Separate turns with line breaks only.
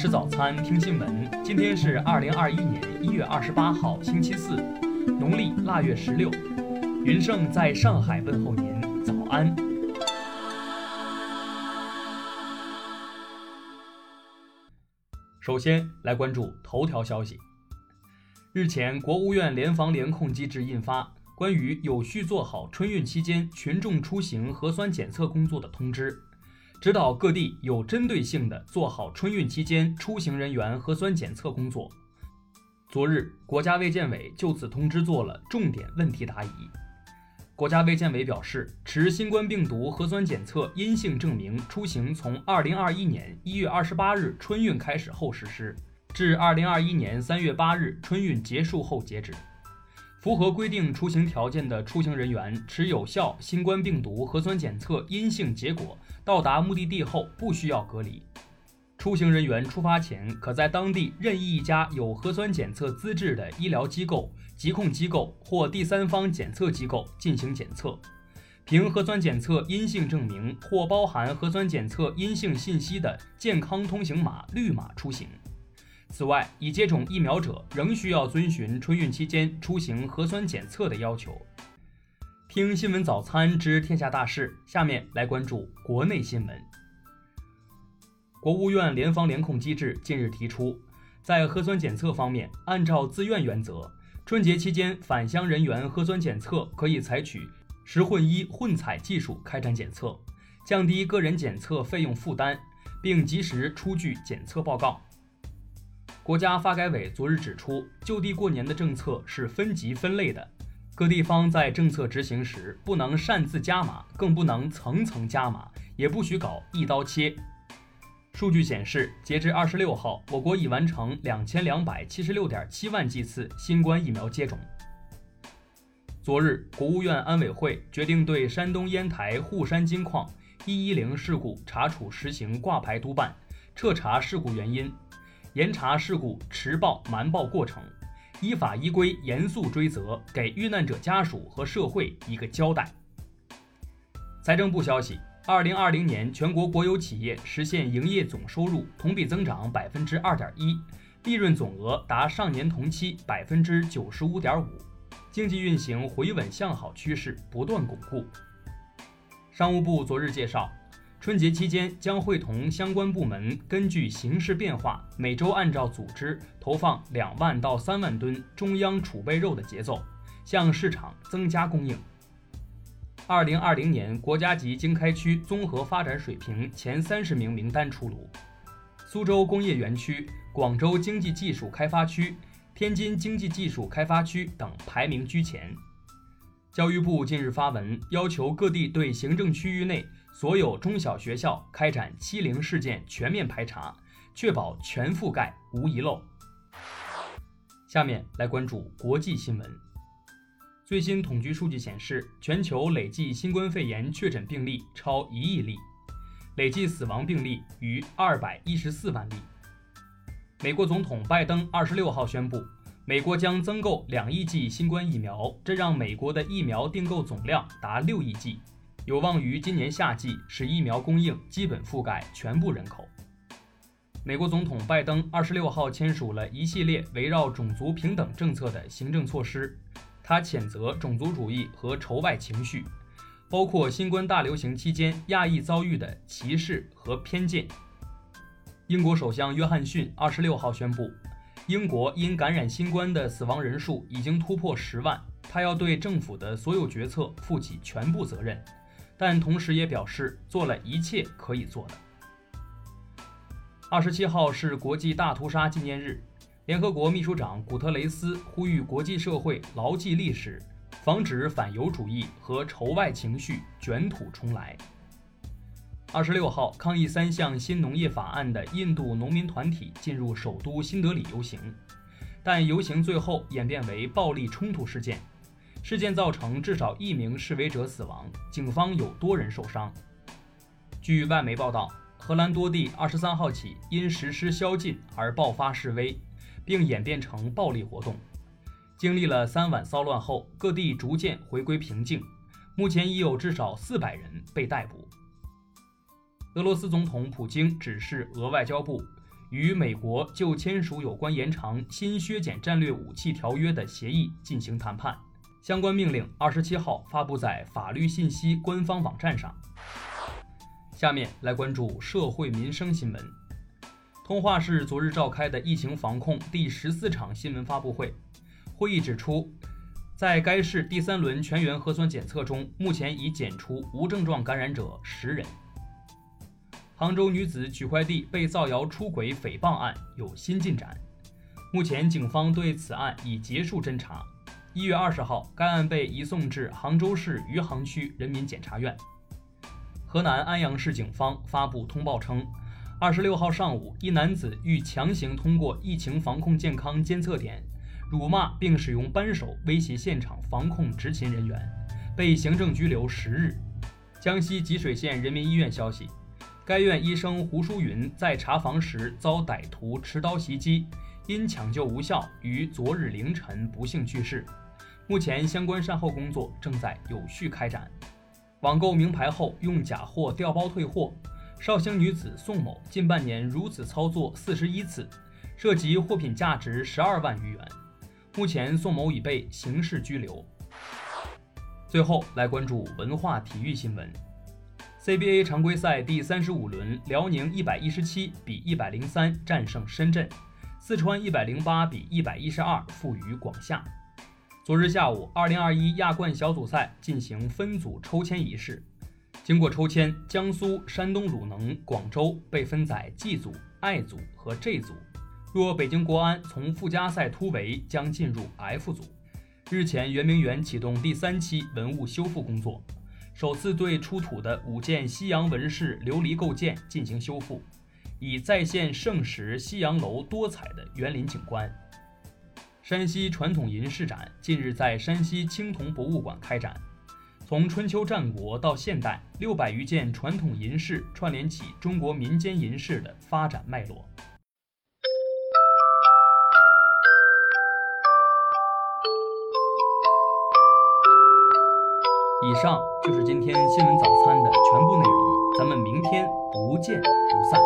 吃早餐，听新闻。今天是二零二一年一月二十八号，星期四，农历腊月十六。云盛在上海问候您，早安。首先来关注头条消息。日前，国务院联防联控机制印发《关于有序做好春运期间群众出行核酸检测工作的通知》。指导各地有针对性地做好春运期间出行人员核酸检测工作。昨日，国家卫健委就此通知做了重点问题答疑。国家卫健委表示，持新冠病毒核酸检测阴性证明出行从2021年1月28日春运开始后实施，至2021年3月8日春运结束后截止。符合规定出行条件的出行人员持有效新冠病毒核酸检测阴性结果到达目的地后，不需要隔离。出行人员出发前，可在当地任意一家有核酸检测资质的医疗机构、疾控机构或第三方检测机构进行检测，凭核酸检测阴性证明或包含核酸检测阴性信息的健康通行码绿码出行。此外，已接种疫苗者仍需要遵循春运期间出行核酸检测的要求。听新闻早餐知天下大事，下面来关注国内新闻。国务院联防联控机制近日提出，在核酸检测方面，按照自愿原则，春节期间返乡人员核酸检测可以采取十混一混采技术开展检测，降低个人检测费用负担，并及时出具检测报告。国家发改委昨日指出，就地过年的政策是分级分类的，各地方在政策执行时不能擅自加码，更不能层层加码，也不许搞一刀切。数据显示，截至二十六号，我国已完成两千两百七十六点七万剂次新冠疫苗接种。昨日，国务院安委会决定对山东烟台沪山金矿一一零事故查处实行挂牌督办，彻查事故原因。严查事故迟报瞒报过程，依法依规严肃追责，给遇难者家属和社会一个交代。财政部消息，二零二零年全国国有企业实现营业总收入同比增长百分之二点一，利润总额达上年同期百分之九十五点五，经济运行回稳向好趋势不断巩固。商务部昨日介绍。春节期间将会同相关部门根据形势变化，每周按照组织投放两万到三万吨中央储备肉的节奏，向市场增加供应。二零二零年国家级经开区综合发展水平前三十名名单出炉，苏州工业园区、广州经济技术开发区、天津经济技术开发区等排名居前。教育部近日发文，要求各地对行政区域内。所有中小学校开展欺凌事件全面排查，确保全覆盖无遗漏。下面来关注国际新闻。最新统计数据显示，全球累计新冠肺炎确诊病例超一亿例，累计死亡病例逾二百一十四万例。美国总统拜登二十六号宣布，美国将增购两亿剂新冠疫苗，这让美国的疫苗订购总量达六亿剂。有望于今年夏季使疫苗供应基本覆盖全部人口。美国总统拜登二十六号签署了一系列围绕种族平等政策的行政措施，他谴责种族主义和仇外情绪，包括新冠大流行期间亚裔遭遇的歧视和偏见。英国首相约翰逊二十六号宣布，英国因感染新冠的死亡人数已经突破十万，他要对政府的所有决策负起全部责任。但同时也表示做了一切可以做的。二十七号是国际大屠杀纪念日，联合国秘书长古特雷斯呼吁国际社会牢记历史，防止反犹主义和仇外情绪卷土重来。二十六号，抗议三项新农业法案的印度农民团体进入首都新德里游行，但游行最后演变为暴力冲突事件。事件造成至少一名示威者死亡，警方有多人受伤。据外媒报道，荷兰多地二十三号起因实施宵禁而爆发示威，并演变成暴力活动。经历了三晚骚乱后，各地逐渐回归平静。目前已有至少四百人被逮捕。俄罗斯总统普京指示俄外交部，与美国就签署有关延长新削减战略武器条约的协议进行谈判。相关命令二十七号发布在法律信息官方网站上。下面来关注社会民生新闻。通化市昨日召开的疫情防控第十四场新闻发布会，会议指出，在该市第三轮全员核酸检测中，目前已检出无症状感染者十人。杭州女子取快递被造谣出轨诽谤案有新进展，目前警方对此案已结束侦查。一月二十号，该案被移送至杭州市余杭区人民检察院。河南安阳市警方发布通报称，二十六号上午，一男子欲强行通过疫情防控健康监测点，辱骂并使用扳手威胁现场防控执勤人员，被行政拘留十日。江西吉水县人民医院消息，该院医生胡淑云在查房时遭歹徒持刀袭击，因抢救无效，于昨日凌晨不幸去世。目前相关善后工作正在有序开展。网购名牌后用假货调包退货，绍兴女子宋某近半年如此操作四十一次，涉及货品价值十二万余元。目前宋某已被刑事拘留。最后来关注文化体育新闻：CBA 常规赛第三十五轮，辽宁一百一十七比一百零三战胜深圳，四川一百零八比一百一十二负于广厦。昨日下午，2021亚冠小组赛进行分组抽签仪式。经过抽签，江苏、山东鲁能、广州被分在 G 组、I 组和 J 组。若北京国安从附加赛突围，将进入 F 组。日前，圆明园启动第三期文物修复工作，首次对出土的五件西洋纹饰琉璃构件进行修复，以再现盛时西洋楼多彩的园林景观。山西传统银饰展近日在山西青铜博物馆开展。从春秋战国到现代六百余件传统银饰串联起中国民间银饰的发展脉络。以上就是今天新闻早餐的全部内容咱们明天不见不散。